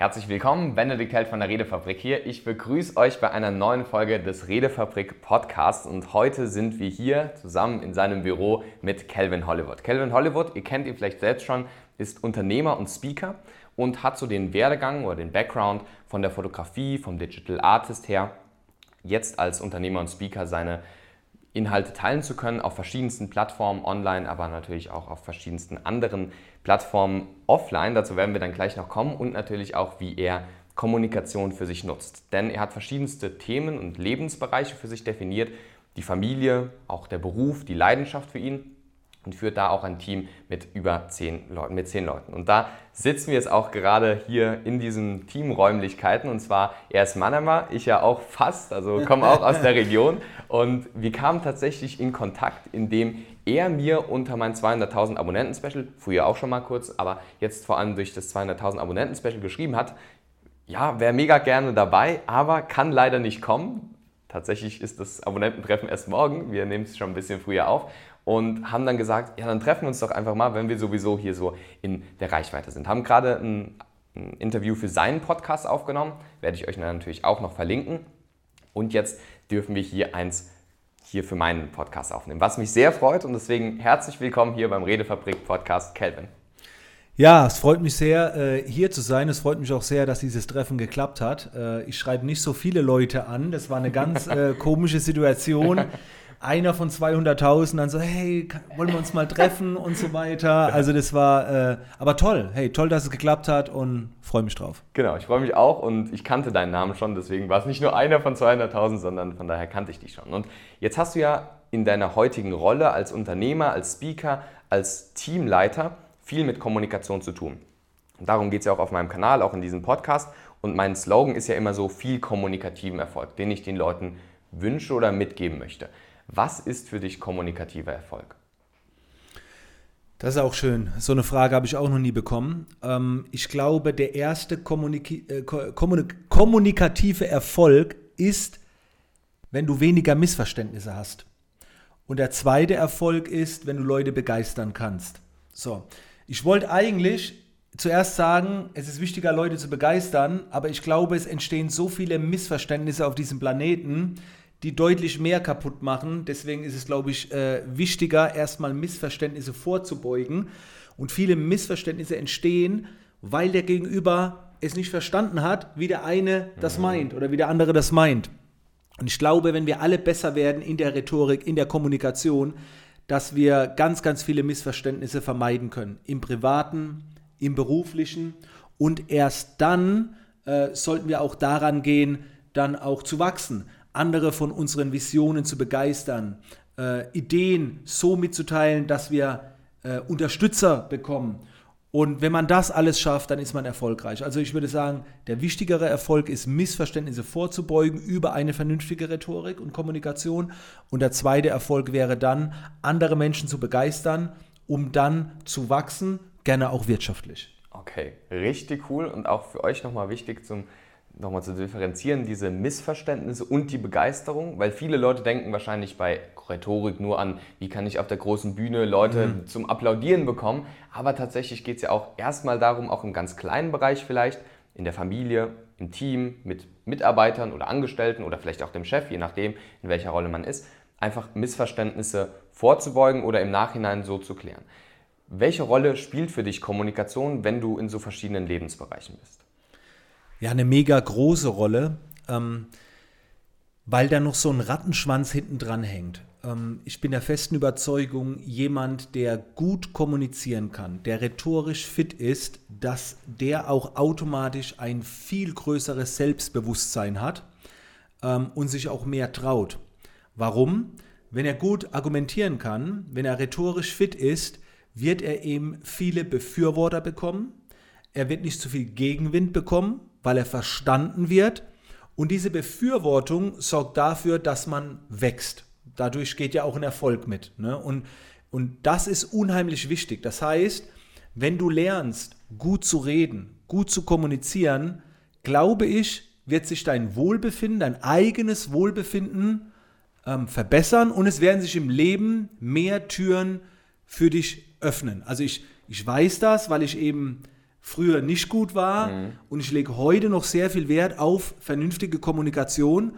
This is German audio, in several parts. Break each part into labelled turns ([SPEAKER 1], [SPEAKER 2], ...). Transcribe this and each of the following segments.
[SPEAKER 1] Herzlich willkommen, Benedikt Held von der Redefabrik hier. Ich begrüße euch bei einer neuen Folge des Redefabrik Podcasts und heute sind wir hier zusammen in seinem Büro mit Calvin Hollywood. Calvin Hollywood, ihr kennt ihn vielleicht selbst schon, ist Unternehmer und Speaker und hat so den Werdegang oder den Background von der Fotografie, vom Digital Artist her, jetzt als Unternehmer und Speaker seine Inhalte teilen zu können auf verschiedensten Plattformen online, aber natürlich auch auf verschiedensten anderen Plattformen offline. Dazu werden wir dann gleich noch kommen und natürlich auch, wie er Kommunikation für sich nutzt. Denn er hat verschiedenste Themen und Lebensbereiche für sich definiert. Die Familie, auch der Beruf, die Leidenschaft für ihn und führt da auch ein Team mit über zehn Leuten, mit zehn Leuten. Und da sitzen wir jetzt auch gerade hier in diesen Teamräumlichkeiten. Und zwar er ist Manama, ich ja auch fast, also komme auch aus der Region. Und wir kamen tatsächlich in Kontakt, indem er mir unter mein 200.000 Abonnenten-Special, früher auch schon mal kurz, aber jetzt vor allem durch das 200.000 Abonnenten-Special geschrieben hat, ja, wäre mega gerne dabei, aber kann leider nicht kommen. Tatsächlich ist das Abonnententreffen erst morgen, wir nehmen es schon ein bisschen früher auf und haben dann gesagt, ja, dann treffen wir uns doch einfach mal, wenn wir sowieso hier so in der Reichweite sind. Haben gerade ein, ein Interview für seinen Podcast aufgenommen, werde ich euch natürlich auch noch verlinken. Und jetzt dürfen wir hier eins hier für meinen Podcast aufnehmen, was mich sehr freut und deswegen herzlich willkommen hier beim Redefabrik Podcast Kelvin.
[SPEAKER 2] Ja, es freut mich sehr, äh, hier zu sein. Es freut mich auch sehr, dass dieses Treffen geklappt hat. Äh, ich schreibe nicht so viele Leute an. Das war eine ganz äh, komische Situation. Einer von 200.000 dann so, hey, wollen wir uns mal treffen und so weiter. Also das war, äh, aber toll. Hey, toll, dass es geklappt hat und freue mich drauf.
[SPEAKER 1] Genau, ich freue mich auch und ich kannte deinen Namen schon, deswegen war es nicht nur einer von 200.000, sondern von daher kannte ich dich schon. Und jetzt hast du ja in deiner heutigen Rolle als Unternehmer, als Speaker, als Teamleiter viel mit Kommunikation zu tun. Und darum geht es ja auch auf meinem Kanal, auch in diesem Podcast. Und mein Slogan ist ja immer so viel kommunikativen Erfolg, den ich den Leuten wünsche oder mitgeben möchte. Was ist für dich kommunikativer Erfolg?
[SPEAKER 2] Das ist auch schön. So eine Frage habe ich auch noch nie bekommen. Ähm, ich glaube, der erste äh, kommunikative Erfolg ist, wenn du weniger Missverständnisse hast. Und der zweite Erfolg ist, wenn du Leute begeistern kannst. So, ich wollte eigentlich zuerst sagen, es ist wichtiger, Leute zu begeistern, aber ich glaube, es entstehen so viele Missverständnisse auf diesem Planeten, die deutlich mehr kaputt machen. Deswegen ist es, glaube ich, äh, wichtiger, erstmal Missverständnisse vorzubeugen. Und viele Missverständnisse entstehen, weil der Gegenüber es nicht verstanden hat, wie der eine das mhm. meint oder wie der andere das meint. Und ich glaube, wenn wir alle besser werden in der Rhetorik, in der Kommunikation, dass wir ganz, ganz viele Missverständnisse vermeiden können. Im privaten, im beruflichen. Und erst dann äh, sollten wir auch daran gehen, dann auch zu wachsen andere von unseren Visionen zu begeistern, äh, Ideen so mitzuteilen, dass wir äh, Unterstützer bekommen. Und wenn man das alles schafft, dann ist man erfolgreich. Also ich würde sagen, der wichtigere Erfolg ist, Missverständnisse vorzubeugen über eine vernünftige Rhetorik und Kommunikation. Und der zweite Erfolg wäre dann, andere Menschen zu begeistern, um dann zu wachsen, gerne auch wirtschaftlich.
[SPEAKER 1] Okay, richtig cool und auch für euch nochmal wichtig zum nochmal zu differenzieren, diese Missverständnisse und die Begeisterung, weil viele Leute denken wahrscheinlich bei Rhetorik nur an, wie kann ich auf der großen Bühne Leute mhm. zum Applaudieren bekommen, aber tatsächlich geht es ja auch erstmal darum, auch im ganz kleinen Bereich vielleicht, in der Familie, im Team, mit Mitarbeitern oder Angestellten oder vielleicht auch dem Chef, je nachdem, in welcher Rolle man ist, einfach Missverständnisse vorzubeugen oder im Nachhinein so zu klären. Welche Rolle spielt für dich Kommunikation, wenn du in so verschiedenen Lebensbereichen bist?
[SPEAKER 2] Ja eine mega große Rolle, ähm, weil da noch so ein Rattenschwanz hinten dran hängt. Ähm, ich bin der festen Überzeugung, jemand, der gut kommunizieren kann, der rhetorisch fit ist, dass der auch automatisch ein viel größeres Selbstbewusstsein hat ähm, und sich auch mehr traut. Warum? Wenn er gut argumentieren kann, wenn er rhetorisch fit ist, wird er eben viele Befürworter bekommen. Er wird nicht zu viel Gegenwind bekommen, weil er verstanden wird. Und diese Befürwortung sorgt dafür, dass man wächst. Dadurch geht ja auch ein Erfolg mit. Ne? Und, und das ist unheimlich wichtig. Das heißt, wenn du lernst, gut zu reden, gut zu kommunizieren, glaube ich, wird sich dein Wohlbefinden, dein eigenes Wohlbefinden ähm, verbessern und es werden sich im Leben mehr Türen für dich öffnen. Also ich, ich weiß das, weil ich eben früher nicht gut war. Mhm. Und ich lege heute noch sehr viel Wert auf vernünftige Kommunikation.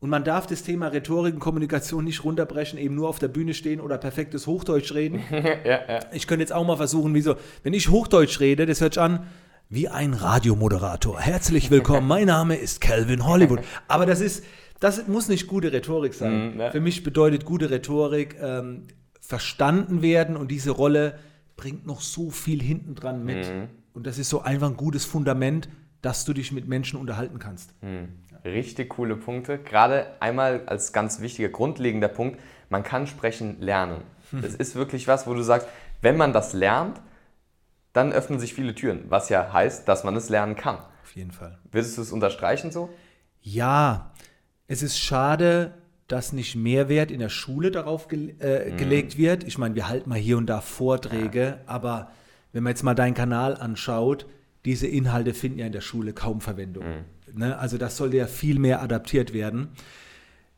[SPEAKER 2] Und man darf das Thema Rhetorik und Kommunikation nicht runterbrechen, eben nur auf der Bühne stehen oder perfektes Hochdeutsch reden. ja, ja. Ich könnte jetzt auch mal versuchen, wieso, wenn ich Hochdeutsch rede, das hört sich an wie ein Radiomoderator. Herzlich willkommen, mein Name ist Calvin Hollywood. Aber das ist, das muss nicht gute Rhetorik sein. Mm, ja. Für mich bedeutet gute Rhetorik ähm, verstanden werden und diese Rolle bringt noch so viel hinten dran mit. Mm. Und das ist so einfach ein gutes Fundament, dass du dich mit Menschen unterhalten kannst.
[SPEAKER 1] Mm. Richtig coole Punkte. Gerade einmal als ganz wichtiger, grundlegender Punkt, man kann sprechen lernen. Das ist wirklich was, wo du sagst, wenn man das lernt, dann öffnen sich viele Türen, was ja heißt, dass man es lernen kann.
[SPEAKER 2] Auf jeden Fall.
[SPEAKER 1] Würdest du es unterstreichen so?
[SPEAKER 2] Ja, es ist schade, dass nicht mehr Wert in der Schule darauf ge äh, mhm. gelegt wird. Ich meine, wir halten mal hier und da Vorträge, ja. aber wenn man jetzt mal deinen Kanal anschaut, diese Inhalte finden ja in der Schule kaum Verwendung. Mhm. Ne? Also das sollte ja viel mehr adaptiert werden.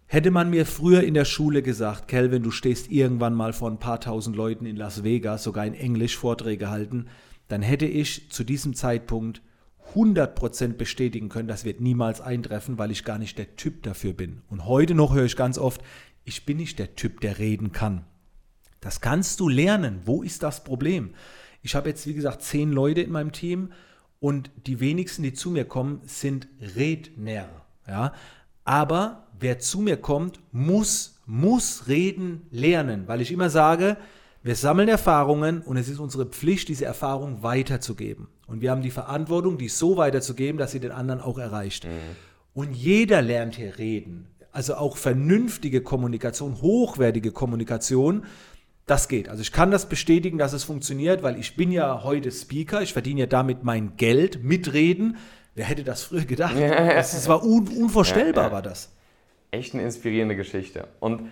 [SPEAKER 2] Hätte man mir früher in der Schule gesagt, Kelvin, du stehst irgendwann mal vor ein paar tausend Leuten in Las Vegas, sogar in Englisch Vorträge halten, dann hätte ich zu diesem Zeitpunkt 100% bestätigen können, das wird niemals eintreffen, weil ich gar nicht der Typ dafür bin. Und heute noch höre ich ganz oft, ich bin nicht der Typ, der reden kann. Das kannst du lernen. Wo ist das Problem? Ich habe jetzt, wie gesagt, zehn Leute in meinem Team und die wenigsten, die zu mir kommen, sind Redner. Ja? Aber wer zu mir kommt, muss, muss reden lernen, weil ich immer sage, wir sammeln Erfahrungen und es ist unsere Pflicht, diese Erfahrung weiterzugeben. Und wir haben die Verantwortung, die so weiterzugeben, dass sie den anderen auch erreicht. Mhm. Und jeder lernt hier reden. Also auch vernünftige Kommunikation, hochwertige Kommunikation, das geht. Also ich kann das bestätigen, dass es funktioniert, weil ich bin ja heute Speaker, ich verdiene ja damit mein Geld, mitreden. Wer hätte das früher gedacht? Das, das war un unvorstellbar, ja, ja. war das.
[SPEAKER 1] Echt eine inspirierende Geschichte. Und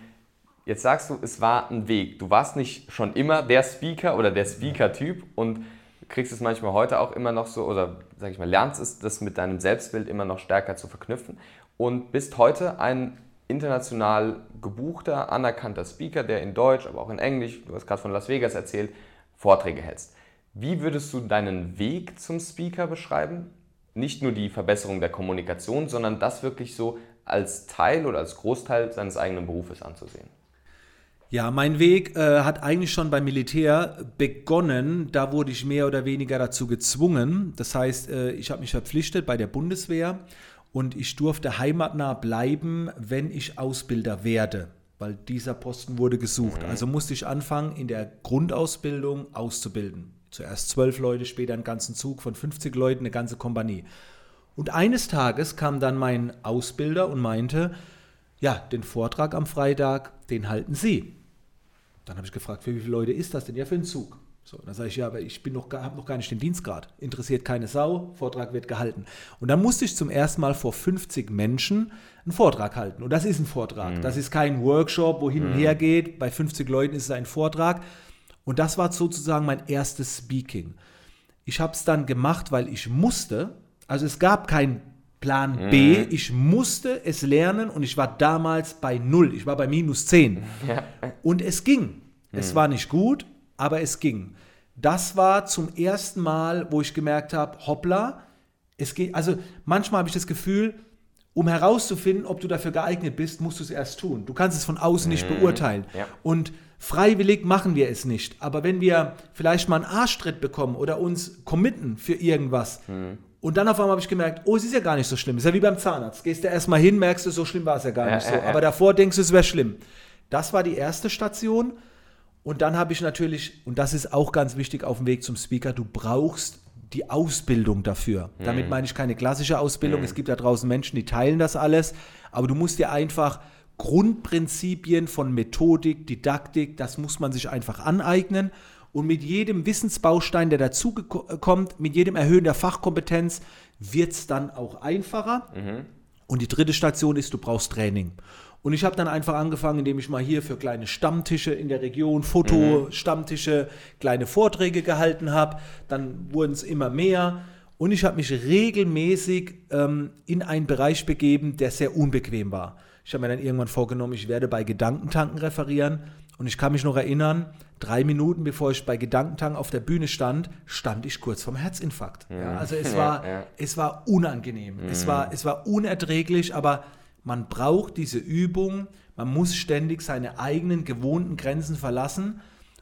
[SPEAKER 1] Jetzt sagst du, es war ein Weg. Du warst nicht schon immer der Speaker oder der Speaker-Typ und kriegst es manchmal heute auch immer noch so, oder sag ich mal, lernst es, das mit deinem Selbstbild immer noch stärker zu verknüpfen und bist heute ein international gebuchter, anerkannter Speaker, der in Deutsch, aber auch in Englisch, du hast gerade von Las Vegas erzählt, Vorträge hältst. Wie würdest du deinen Weg zum Speaker beschreiben? Nicht nur die Verbesserung der Kommunikation, sondern das wirklich so als Teil oder als Großteil seines eigenen Berufes anzusehen.
[SPEAKER 2] Ja, mein Weg äh, hat eigentlich schon beim Militär begonnen. Da wurde ich mehr oder weniger dazu gezwungen. Das heißt, äh, ich habe mich verpflichtet bei der Bundeswehr und ich durfte heimatnah bleiben, wenn ich Ausbilder werde, weil dieser Posten wurde gesucht. Mhm. Also musste ich anfangen, in der Grundausbildung auszubilden. Zuerst zwölf Leute, später einen ganzen Zug von 50 Leuten, eine ganze Kompanie. Und eines Tages kam dann mein Ausbilder und meinte, ja, den Vortrag am Freitag, den halten Sie. Dann habe ich gefragt, für wie viele Leute ist das denn? Ja, für einen Zug. So, dann sage ich, ja, aber ich noch, habe noch gar nicht den Dienstgrad. Interessiert keine Sau, Vortrag wird gehalten. Und dann musste ich zum ersten Mal vor 50 Menschen einen Vortrag halten. Und das ist ein Vortrag. Mhm. Das ist kein Workshop, wo hin und mhm. her geht. Bei 50 Leuten ist es ein Vortrag. Und das war sozusagen mein erstes Speaking. Ich habe es dann gemacht, weil ich musste. Also es gab keinen Plan B. Mhm. Ich musste es lernen und ich war damals bei null. Ich war bei minus 10. Ja. Und es ging. Mhm. Es war nicht gut, aber es ging. Das war zum ersten Mal, wo ich gemerkt habe, hoppla, es geht. Also manchmal habe ich das Gefühl, um herauszufinden, ob du dafür geeignet bist, musst du es erst tun. Du kannst es von außen nicht mhm. beurteilen. Ja. Und freiwillig machen wir es nicht. Aber wenn wir vielleicht mal einen Arschtritt bekommen oder uns committen für irgendwas mhm. Und dann auf einmal habe ich gemerkt, oh, es ist ja gar nicht so schlimm. Es ist ja wie beim Zahnarzt. Gehst du erstmal hin, merkst du, so schlimm war es ja gar ja, nicht so. Aber davor denkst du, es wäre schlimm. Das war die erste Station. Und dann habe ich natürlich, und das ist auch ganz wichtig auf dem Weg zum Speaker, du brauchst die Ausbildung dafür. Mhm. Damit meine ich keine klassische Ausbildung. Mhm. Es gibt da draußen Menschen, die teilen das alles. Aber du musst dir einfach Grundprinzipien von Methodik, Didaktik, das muss man sich einfach aneignen. Und mit jedem Wissensbaustein, der dazukommt, mit jedem Erhöhen der Fachkompetenz, wird es dann auch einfacher. Mhm. Und die dritte Station ist, du brauchst Training. Und ich habe dann einfach angefangen, indem ich mal hier für kleine Stammtische in der Region, Fotostammtische, mhm. kleine Vorträge gehalten habe. Dann wurden es immer mehr. Und ich habe mich regelmäßig ähm, in einen Bereich begeben, der sehr unbequem war. Ich habe mir dann irgendwann vorgenommen, ich werde bei Gedankentanken referieren. Und ich kann mich noch erinnern, drei Minuten bevor ich bei Gedankentang auf der Bühne stand, stand ich kurz vorm Herzinfarkt. Ja,
[SPEAKER 1] Mhm.
[SPEAKER 2] also es war,
[SPEAKER 1] Ja.
[SPEAKER 2] es war unangenehm. Es, war, es war unerträglich, aber man braucht diese Übung. Man muss ständig seine eigenen gewohnten Grenzen verlassen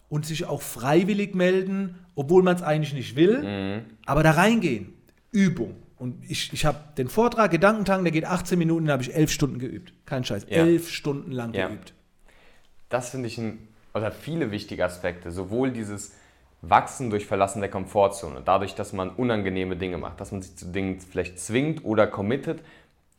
[SPEAKER 2] und sich auch freiwillig melden, obwohl man es eigentlich nicht will,
[SPEAKER 1] Mhm.
[SPEAKER 2] aber da reingehen. Übung. Und ich, ich habe den Vortrag Gedankentang, der geht 18 Minuten, da habe ich elf Stunden geübt. Kein Scheiß.
[SPEAKER 1] Ja.
[SPEAKER 2] Elf Stunden lang
[SPEAKER 1] Ja.
[SPEAKER 2] geübt.
[SPEAKER 1] Das finde ich ein, oder viele wichtige Aspekte. Sowohl dieses Wachsen durch Verlassen der Komfortzone, dadurch, dass man unangenehme Dinge macht, dass man sich zu Dingen vielleicht zwingt oder committet,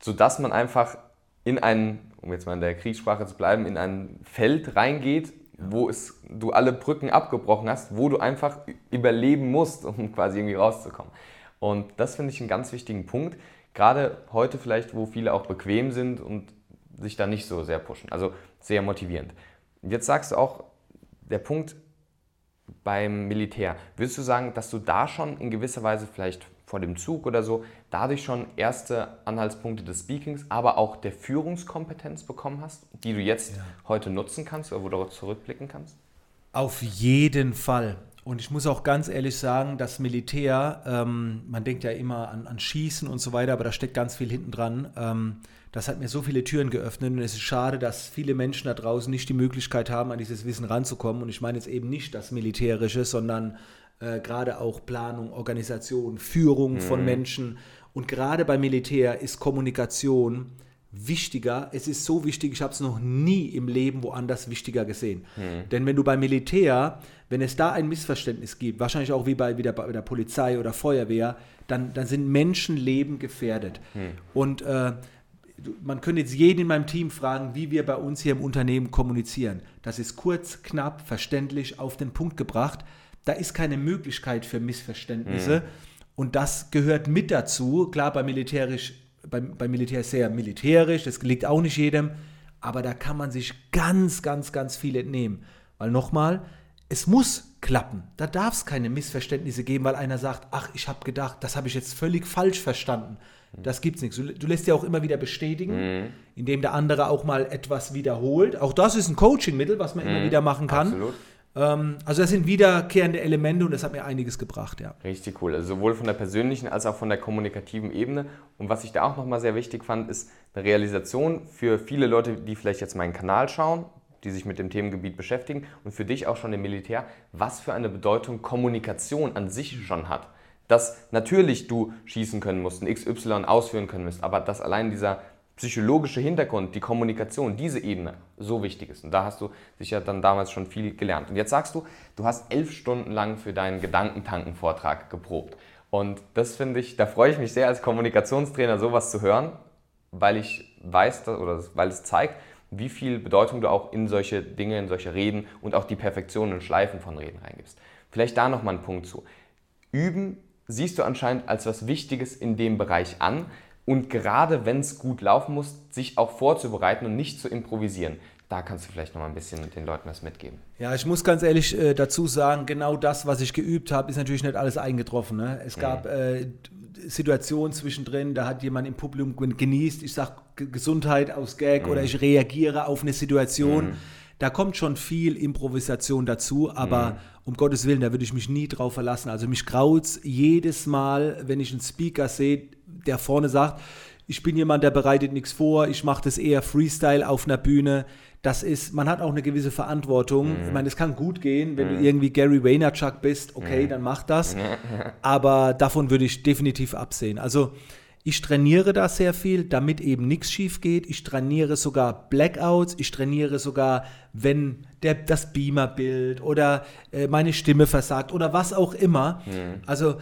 [SPEAKER 1] sodass man einfach in ein, um jetzt mal in der Kriegssprache zu bleiben, in ein Feld reingeht, wo es, du alle Brücken abgebrochen hast, wo du einfach überleben musst, um quasi irgendwie rauszukommen. Und das finde ich einen ganz wichtigen Punkt, gerade heute vielleicht, wo viele auch bequem sind und sich da nicht so sehr pushen. Also sehr motivierend. Jetzt sagst du auch, der Punkt beim Militär. Würdest du sagen, dass du da schon in gewisser Weise vielleicht vor dem Zug oder so, dadurch schon erste Anhaltspunkte des Speakings, aber auch der Führungskompetenz bekommen hast, die du jetzt heute nutzen kannst oder wo du zurückblicken kannst?
[SPEAKER 2] Auf jeden Fall. Und ich muss auch ganz ehrlich sagen, das Militär, ähm, man denkt ja immer an, an Schießen und so weiter, aber da steckt ganz viel hinten dran. Ähm, das hat mir so viele Türen geöffnet und es ist schade, dass viele Menschen da draußen nicht die Möglichkeit haben, an dieses Wissen ranzukommen. Und ich meine jetzt eben nicht das Militärische, sondern äh, gerade auch Planung, Organisation, Führung von Menschen. Und gerade beim Militär ist Kommunikation wichtiger. Es ist so wichtig, ich habe es noch nie im Leben woanders wichtiger gesehen. Denn wenn du beim Militär, wenn es da ein Missverständnis gibt, wahrscheinlich auch wie bei, wie der, bei der Polizei oder Feuerwehr, dann, dann sind Menschenleben gefährdet. Und äh, man könnte jetzt jeden in meinem Team fragen, wie wir bei uns hier im Unternehmen kommunizieren. Das ist kurz, knapp, verständlich, auf den Punkt gebracht. Da ist keine Möglichkeit für Missverständnisse. Und das gehört mit dazu. Klar, bei militärisch, beim, beim Militär ist sehr militärisch, das liegt auch nicht jedem. Aber da kann man sich ganz, ganz, ganz viel entnehmen. Weil nochmal, es muss klappen. Da darf es keine Missverständnisse geben, weil einer sagt, ach, ich habe gedacht, das habe ich jetzt völlig falsch verstanden. Das gibt's nichts. Du, du lässt ja auch immer wieder bestätigen, indem der andere auch mal etwas wiederholt. Auch das ist ein Coaching-Mittel, was man immer wieder machen kann.
[SPEAKER 1] Absolut.
[SPEAKER 2] Ähm, also das sind wiederkehrende Elemente und das hat mir einiges gebracht, ja.
[SPEAKER 1] Richtig cool. Also sowohl von der persönlichen als auch von der kommunikativen Ebene. Und was ich da auch nochmal sehr wichtig fand, ist eine Realisation für viele Leute, die vielleicht jetzt meinen Kanal schauen, die sich mit dem Themengebiet beschäftigen und für dich auch schon im Militär, was für eine Bedeutung Kommunikation an sich schon hat. Dass natürlich du schießen können musst, ein XY ausführen können musst, aber dass allein dieser psychologische Hintergrund, die Kommunikation, diese Ebene so wichtig ist. Und da hast du sicher dann damals schon viel gelernt. Und jetzt sagst du, du hast elf Stunden lang für deinen Gedankentanken-Vortrag geprobt. Und das finde ich, da freue ich mich sehr als Kommunikationstrainer, sowas zu hören, weil ich weiß, oder weil es zeigt, wie viel Bedeutung du auch in solche Dinge, in solche Reden und auch die Perfektion und Schleifen von Reden reingibst. Vielleicht da nochmal einen Punkt zu. Üben siehst du anscheinend als was Wichtiges in dem Bereich an und gerade wenn es gut laufen muss, sich auch vorzubereiten und nicht zu improvisieren. Da kannst du vielleicht noch mal ein bisschen den Leuten was mitgeben.
[SPEAKER 2] Ja, ich muss ganz ehrlich äh, dazu sagen, genau das, was ich geübt habe, ist natürlich nicht alles eingetroffen. Ne? Es gab äh, Situationen zwischendrin, da hat jemand im Publikum gen- genießt, ich sage Gesundheit aus Gag oder ich reagiere auf eine Situation. Da kommt schon viel Improvisation dazu, aber um Gottes Willen, da würde ich mich nie drauf verlassen. Also mich graut's jedes Mal, wenn ich einen Speaker sehe, der vorne sagt, ich bin jemand, der bereitet nichts vor, ich mache das eher Freestyle auf einer Bühne. Das ist, man hat auch eine gewisse Verantwortung. Ich meine, es kann gut gehen, wenn du irgendwie Gary Vaynerchuk bist, okay, dann mach das. Aber davon würde ich definitiv absehen. Also ich trainiere da sehr viel, damit eben nichts schief geht. Ich trainiere sogar Blackouts. Ich trainiere sogar, wenn der, das Beamerbild oder äh, meine Stimme versagt oder was auch immer. Also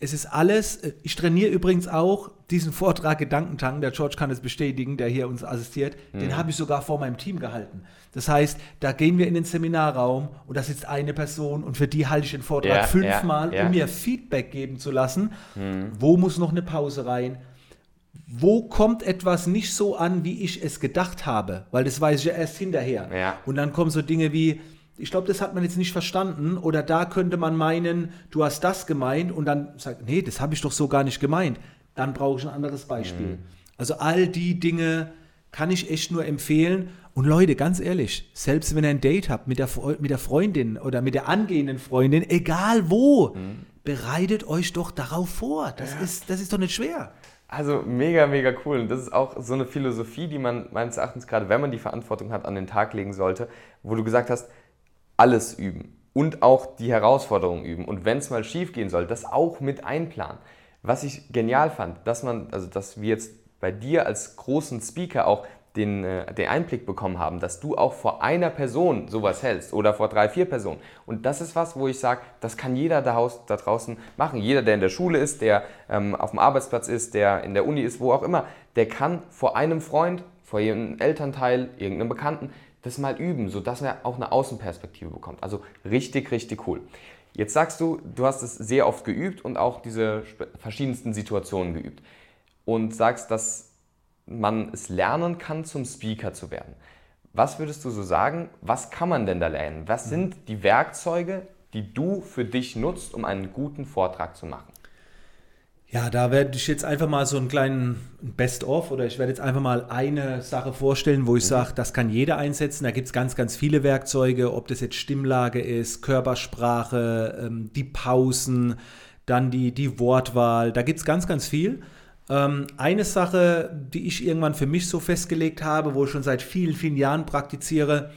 [SPEAKER 2] es ist alles. äh, Ich trainiere übrigens auch diesen Vortrag Gedankentang, der George kann es bestätigen, der hier uns assistiert, den habe ich sogar vor meinem Team gehalten. Das heißt, da gehen wir in den Seminarraum und da sitzt eine Person und für die halte ich den Vortrag
[SPEAKER 1] Ja,
[SPEAKER 2] fünfmal,
[SPEAKER 1] ja, ja.
[SPEAKER 2] um mir Feedback geben zu lassen. Wo muss noch eine Pause rein? Wo kommt etwas nicht so an, wie ich es gedacht habe? Weil das weiß ich ja erst hinterher. Und dann kommen so Dinge wie, ich glaube, das hat man jetzt nicht verstanden. Oder da könnte man meinen, du hast das gemeint. Und dann sagt, nee, das habe ich doch so gar nicht gemeint. Dann brauche ich ein anderes Beispiel. Also all die Dinge, kann ich echt nur empfehlen. Und Leute, ganz ehrlich, selbst wenn ihr ein Date habt mit der, mit der Freundin oder mit der angehenden Freundin, egal wo, mhm. bereitet euch doch darauf vor. Das, ja. ist, das ist doch nicht schwer.
[SPEAKER 1] Also mega, mega cool. Und das ist auch so eine Philosophie, die man meines Erachtens, gerade wenn man die Verantwortung hat, an den Tag legen sollte, wo du gesagt hast, alles üben und auch die Herausforderungen üben. Und wenn es mal schief gehen soll, das auch mit einplanen. Was ich genial fand, dass man, also dass wir jetzt bei dir als großen Speaker auch den, äh, den Einblick bekommen haben, dass du auch vor einer Person sowas hältst oder vor drei, vier Personen. Und das ist was, wo ich sage, das kann jeder da, da draußen machen. Jeder, der in der Schule ist, der ähm, auf dem Arbeitsplatz ist, der in der Uni ist, wo auch immer, der kann vor einem Freund, vor irgendeinem Elternteil, irgendeinem Bekannten, das mal üben, sodass er auch eine Außenperspektive bekommt. Also richtig, richtig cool. Jetzt sagst du, du hast es sehr oft geübt und auch diese verschiedensten Situationen geübt. Und sagst, dass man es lernen kann, zum Speaker zu werden. Was würdest du so sagen, was kann man denn da lernen? Was mhm. sind die Werkzeuge, die du für dich nutzt, um einen guten Vortrag zu machen?
[SPEAKER 2] Ja, da werde ich jetzt einfach mal so einen kleinen Best-of oder ich werde jetzt einfach mal eine Sache vorstellen, wo ich mhm. sage, das kann jeder einsetzen. Da gibt es ganz, ganz viele Werkzeuge, ob das jetzt Stimmlage ist, Körpersprache, ähm, die Pausen, dann die, die Wortwahl. Da gibt es ganz, ganz viel. Ähm, eine Sache, die ich irgendwann für mich so festgelegt habe, wo ich schon seit vielen, vielen Jahren praktiziere,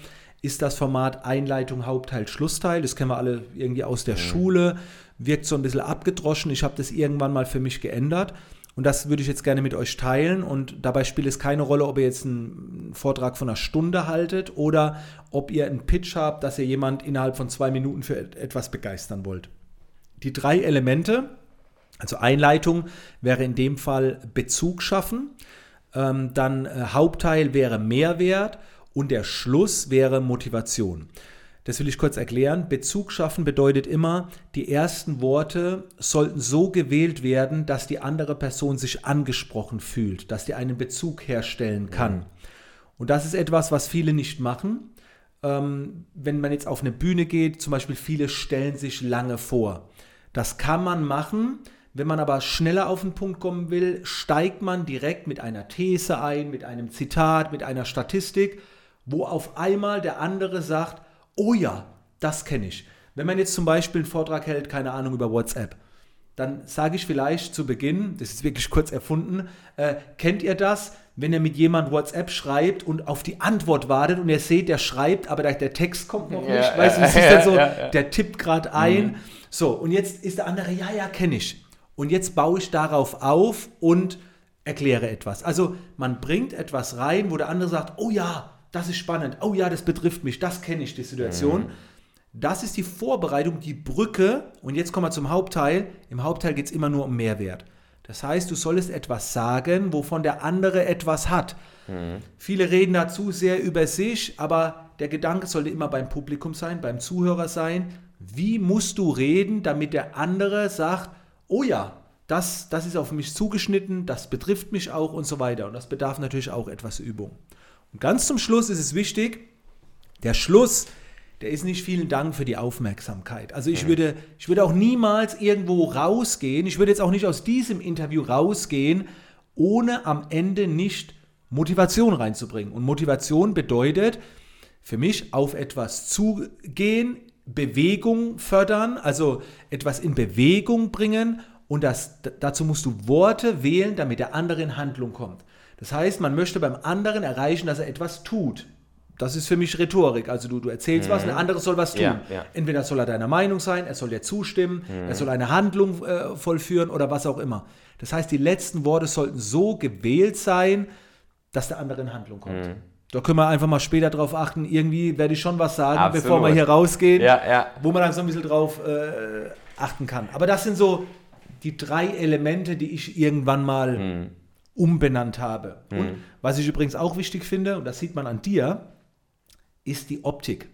[SPEAKER 2] ist das Format Einleitung, Hauptteil, Schlussteil. Das kennen wir alle irgendwie aus der mhm. Schule. Wirkt so ein bisschen abgedroschen. Ich habe das irgendwann mal für mich geändert. Und das würde ich jetzt gerne mit euch teilen. Und dabei spielt es keine Rolle, ob ihr jetzt einen Vortrag von einer Stunde haltet oder ob ihr einen Pitch habt, dass ihr jemand innerhalb von zwei Minuten für etwas begeistern wollt. Die drei Elemente, also Einleitung wäre in dem Fall Bezug schaffen, ähm, dann äh, Hauptteil wäre Mehrwert und der Schluss wäre Motivation. Das will ich kurz erklären. Bezug schaffen bedeutet immer, die ersten Worte sollten so gewählt werden, dass die andere Person sich angesprochen fühlt, dass die einen Bezug herstellen kann. Und das ist etwas, was viele nicht machen. Ähm, wenn man jetzt auf eine Bühne geht, zum Beispiel viele stellen sich lange vor. Das kann man machen, wenn man aber schneller auf den Punkt kommen will, steigt man direkt mit einer These ein, mit einem Zitat, mit einer Statistik, wo auf einmal der andere sagt, oh ja, das kenne ich. Wenn man jetzt zum Beispiel einen Vortrag hält, keine Ahnung, über WhatsApp, dann sage ich vielleicht zu Beginn, das ist wirklich kurz erfunden, äh, kennt ihr das, wenn ihr mit jemand WhatsApp schreibt und auf die Antwort wartet und ihr seht, der schreibt, aber der, Text kommt noch nicht, ja, weißt du, so, ja, ja. der tippt gerade ein. Mhm. So, und jetzt ist der andere, ja, ja, kenne ich und jetzt baue ich darauf auf und erkläre etwas. Also man bringt etwas rein, wo der andere sagt, oh ja, das ist spannend, oh ja, das betrifft mich, das kenne ich, die Situation. Mhm. Das ist die Vorbereitung, die Brücke. Und jetzt kommen wir zum Hauptteil. Im Hauptteil geht es immer nur um Mehrwert. Das heißt, du solltest etwas sagen, wovon der andere etwas hat. Mhm. Viele reden dazu sehr über sich, aber der Gedanke sollte immer beim Publikum sein, beim Zuhörer sein. Wie musst du reden, damit der andere sagt, oh ja, das, das ist auf mich zugeschnitten, das betrifft mich auch und so weiter. Und das bedarf natürlich auch etwas Übung. Und ganz zum Schluss ist es wichtig, der Schluss, der ist nicht vielen Dank für die Aufmerksamkeit. Also ich würde, ich würde auch niemals irgendwo rausgehen, ich würde jetzt auch nicht aus diesem Interview rausgehen, ohne am Ende nicht Motivation reinzubringen. Und Motivation bedeutet für mich auf etwas zugehen, Bewegung fördern, also etwas in Bewegung bringen und das, dazu musst du Worte wählen, damit der andere in Handlung kommt. Das heißt, man möchte beim anderen erreichen, dass er etwas tut. Das ist für mich Rhetorik. Also du, du erzählst mhm. was und der andere soll was tun. Ja, ja. Entweder soll er deiner Meinung sein, er soll dir zustimmen, mhm. er soll eine Handlung äh, vollführen oder was auch immer. Das heißt, die letzten Worte sollten so gewählt sein, dass der andere in Handlung kommt. Mhm. Da können wir einfach mal später drauf achten. Irgendwie werde ich schon was sagen, Absolut. bevor wir hier rausgehen, ja, wo man dann so ein bisschen drauf äh, achten kann. Aber das sind so die drei Elemente, die ich irgendwann mal hm. Umbenannt habe. Hm. Und was ich übrigens auch wichtig finde, und das sieht man an dir, ist die Optik.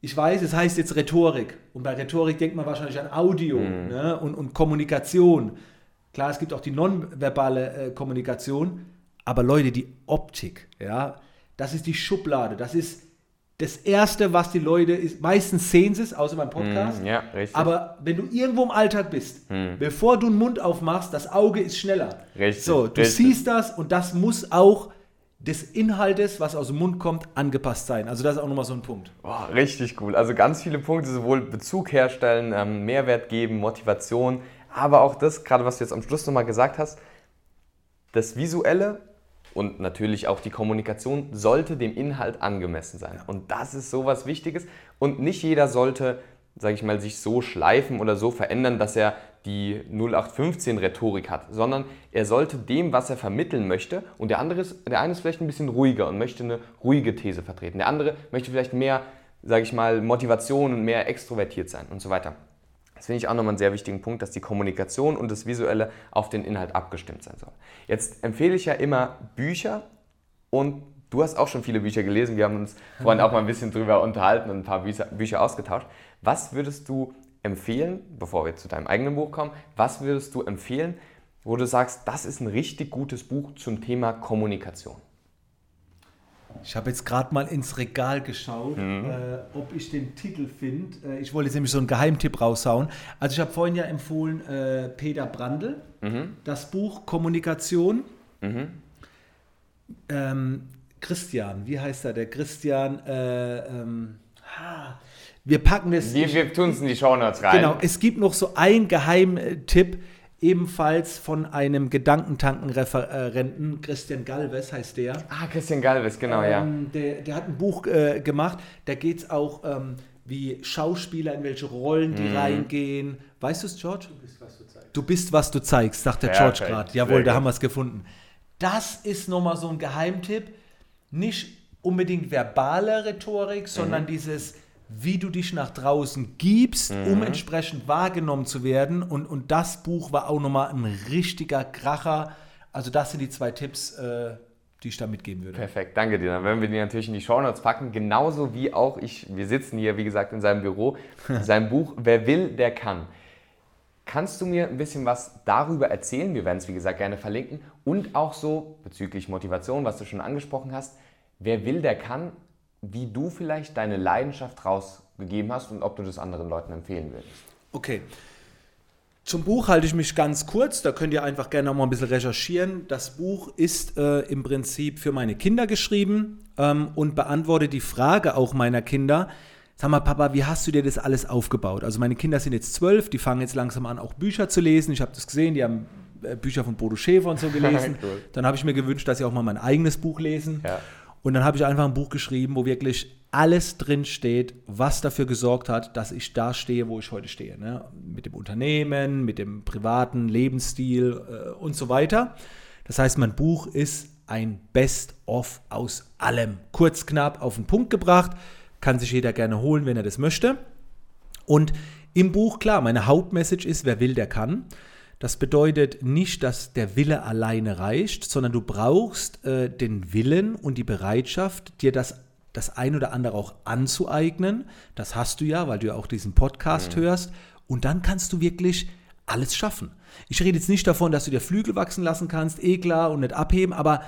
[SPEAKER 2] Ich weiß, es heißt jetzt Rhetorik. Und bei Rhetorik denkt man wahrscheinlich an Audio hm. ne? und, und Kommunikation. Klar, es gibt auch die nonverbale äh, Kommunikation. Aber Leute, die Optik, ja, das ist die Schublade. Das ist das Erste, was die Leute ist. Meistens sehen sie es, außer beim Podcast.
[SPEAKER 1] Mm, ja, richtig.
[SPEAKER 2] Aber wenn du irgendwo im Alltag bist, mm. bevor du den Mund aufmachst, das Auge ist schneller.
[SPEAKER 1] Richtig.
[SPEAKER 2] So, du
[SPEAKER 1] richtig.
[SPEAKER 2] siehst das und das muss auch des Inhaltes, was aus dem Mund kommt, angepasst sein. Also das ist auch nochmal so ein Punkt.
[SPEAKER 1] Oh, richtig cool. Also ganz viele Punkte, sowohl Bezug herstellen, ähm, Mehrwert geben, Motivation, aber auch das, gerade was du jetzt am Schluss nochmal gesagt hast, das Visuelle und natürlich auch die Kommunikation sollte dem Inhalt angemessen sein. Und das ist so was Wichtiges. Und nicht jeder sollte, sage ich mal, sich so schleifen oder so verändern, dass er die 0815-Rhetorik hat, sondern er sollte dem, was er vermitteln möchte, und der andere ist, der eine ist vielleicht ein bisschen ruhiger und möchte eine ruhige These vertreten. Der andere möchte vielleicht mehr, sage ich mal, Motivation und mehr extrovertiert sein und so weiter. Das finde ich auch nochmal einen sehr wichtigen Punkt, dass die Kommunikation und das Visuelle auf den Inhalt abgestimmt sein soll. Jetzt empfehle ich ja immer Bücher und du hast auch schon viele Bücher gelesen. Wir haben uns vorhin auch mal ein bisschen drüber unterhalten und ein paar Bücher, Bücher ausgetauscht. Was würdest du empfehlen, bevor wir zu deinem eigenen Buch kommen, was würdest du empfehlen, wo du sagst, das ist ein richtig gutes Buch zum Thema Kommunikation?
[SPEAKER 2] Ich habe jetzt gerade mal ins Regal geschaut, mhm. äh, ob ich den Titel finde. Äh, ich wollte jetzt nämlich so einen Geheimtipp raushauen. Also ich habe vorhin ja empfohlen äh, Peter Brandl, mhm. das Buch Kommunikation. Mhm. Ähm, Christian, wie heißt er? Der Christian. Äh, ähm, wir packen es.
[SPEAKER 1] Wir, wir tun es in die Shownotes rein.
[SPEAKER 2] Genau, es gibt noch so einen Geheimtipp, ebenfalls von einem Gedankentanken-Referenten, Christian Galvez heißt der.
[SPEAKER 1] Ah, Christian Galvez, genau, ähm, ja.
[SPEAKER 2] Der, der, hat ein Buch äh, gemacht, da geht es auch, ähm, wie Schauspieler, in welche Rollen die mhm. reingehen. Weißt du es, George? Du bist, was du zeigst. Du bist, was du zeigst, sagt der George gerade. Jawohl, da haben wir es gefunden. Das ist nochmal so ein Geheimtipp. Nicht unbedingt verbale Rhetorik, sondern mhm. dieses wie du dich nach draußen gibst, mhm. um entsprechend wahrgenommen zu werden. Und, und das Buch war auch nochmal ein richtiger Kracher. Also das sind die zwei Tipps, äh, die ich da mitgeben würde.
[SPEAKER 1] Perfekt, danke dir. Dann werden wir die natürlich in die Shownotes packen. Genauso wie auch ich, wir sitzen hier, wie gesagt, in seinem Büro. Sein Buch Wer will, der kann. Kannst du mir ein bisschen was darüber erzählen? Wir werden es, wie gesagt, gerne verlinken. Und auch so bezüglich Motivation, was du schon angesprochen hast. Wer will, der kann wie du vielleicht deine Leidenschaft rausgegeben hast und ob du das anderen Leuten empfehlen willst.
[SPEAKER 2] Okay. Zum Buch halte ich mich ganz kurz, da könnt ihr einfach gerne noch mal ein bisschen recherchieren. Das Buch ist äh, im Prinzip für meine Kinder geschrieben ähm, und beantwortet die Frage auch meiner Kinder. Sag mal, Papa, wie hast du dir das alles aufgebaut? Also meine Kinder sind jetzt zwölf, die fangen jetzt langsam an, auch Bücher zu lesen. Ich habe das gesehen, die haben äh, Bücher von Bodo Schäfer und so gelesen. cool. Dann habe ich mir gewünscht, dass sie auch mal mein eigenes Buch lesen. Ja. Und dann habe ich einfach ein Buch geschrieben, wo wirklich alles drin steht, was dafür gesorgt hat, dass ich da stehe, wo ich heute stehe. Ne? Mit dem Unternehmen, mit dem privaten Lebensstil äh, und so weiter. Das heißt, mein Buch ist ein Best-of aus allem. Kurz, knapp auf den Punkt gebracht. Kann sich jeder gerne holen, wenn er das möchte. Und im Buch, klar, meine Hauptmessage ist, wer will, der kann. Das bedeutet nicht, dass der Wille alleine reicht, sondern du brauchst äh, den Willen und die Bereitschaft, dir das, das ein oder andere auch anzueignen. Das hast du ja, weil du ja auch diesen Podcast mhm. hörst. Und dann kannst du wirklich alles schaffen. Ich rede jetzt nicht davon, dass du dir Flügel wachsen lassen kannst, eh klar, und nicht abheben, aber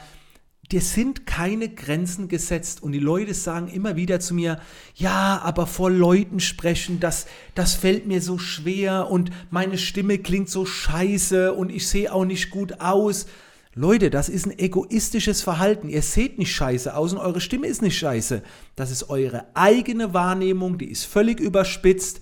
[SPEAKER 2] dir sind keine Grenzen gesetzt und die Leute sagen immer wieder zu mir, ja, aber vor Leuten sprechen, das, das fällt mir so schwer und meine Stimme klingt so scheiße und ich sehe auch nicht gut aus. Leute, das ist ein egoistisches Verhalten. Ihr seht nicht scheiße aus und eure Stimme ist nicht scheiße. Das ist eure eigene Wahrnehmung, die ist völlig überspitzt.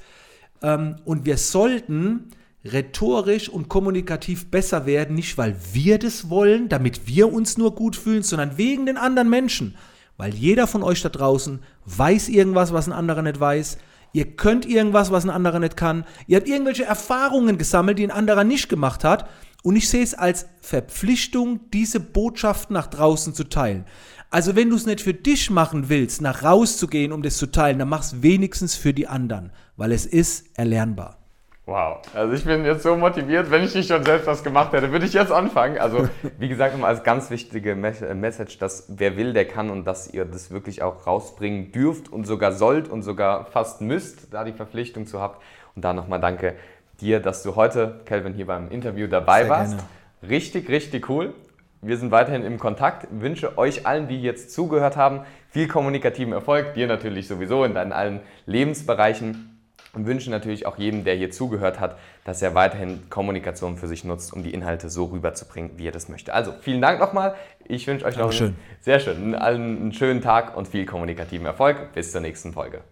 [SPEAKER 2] Ähm, und wir sollten rhetorisch und kommunikativ besser werden, nicht weil wir das wollen, damit wir uns nur gut fühlen, sondern wegen den anderen Menschen. Weil jeder von euch da draußen weiß irgendwas, was ein anderer nicht weiß. Ihr könnt irgendwas, was ein anderer nicht kann. Ihr habt irgendwelche Erfahrungen gesammelt, die ein anderer nicht gemacht hat. Und ich sehe es als Verpflichtung, diese Botschaft nach draußen zu teilen. Also wenn du es nicht für dich machen willst, nach rauszugehen, um das zu teilen, dann mach es wenigstens für die anderen, weil es ist erlernbar.
[SPEAKER 1] Wow, also ich bin jetzt so motiviert, wenn ich nicht schon selbst was gemacht hätte, würde ich jetzt anfangen. Also wie gesagt, nochmal als ganz wichtige äh, Message, dass wer will, der kann und dass ihr das wirklich auch rausbringen dürft und sogar sollt und sogar fast müsst, da die Verpflichtung zu habt. Und da nochmal danke dir, dass du heute, Kelvin, hier beim Interview dabei Sehr warst. Gerne. Richtig, richtig cool. Wir sind weiterhin im Kontakt. Ich wünsche euch allen, die jetzt zugehört haben, viel kommunikativen Erfolg. Dir natürlich sowieso in deinen allen Lebensbereichen. Und wünsche natürlich auch jedem, der hier zugehört hat, dass er weiterhin Kommunikation für sich nutzt, um die Inhalte so rüberzubringen, wie er das möchte. Also vielen Dank nochmal. Ich wünsche euch noch einen, sehr schön, einen, einen schönen Tag und viel kommunikativen Erfolg. Bis zur nächsten Folge.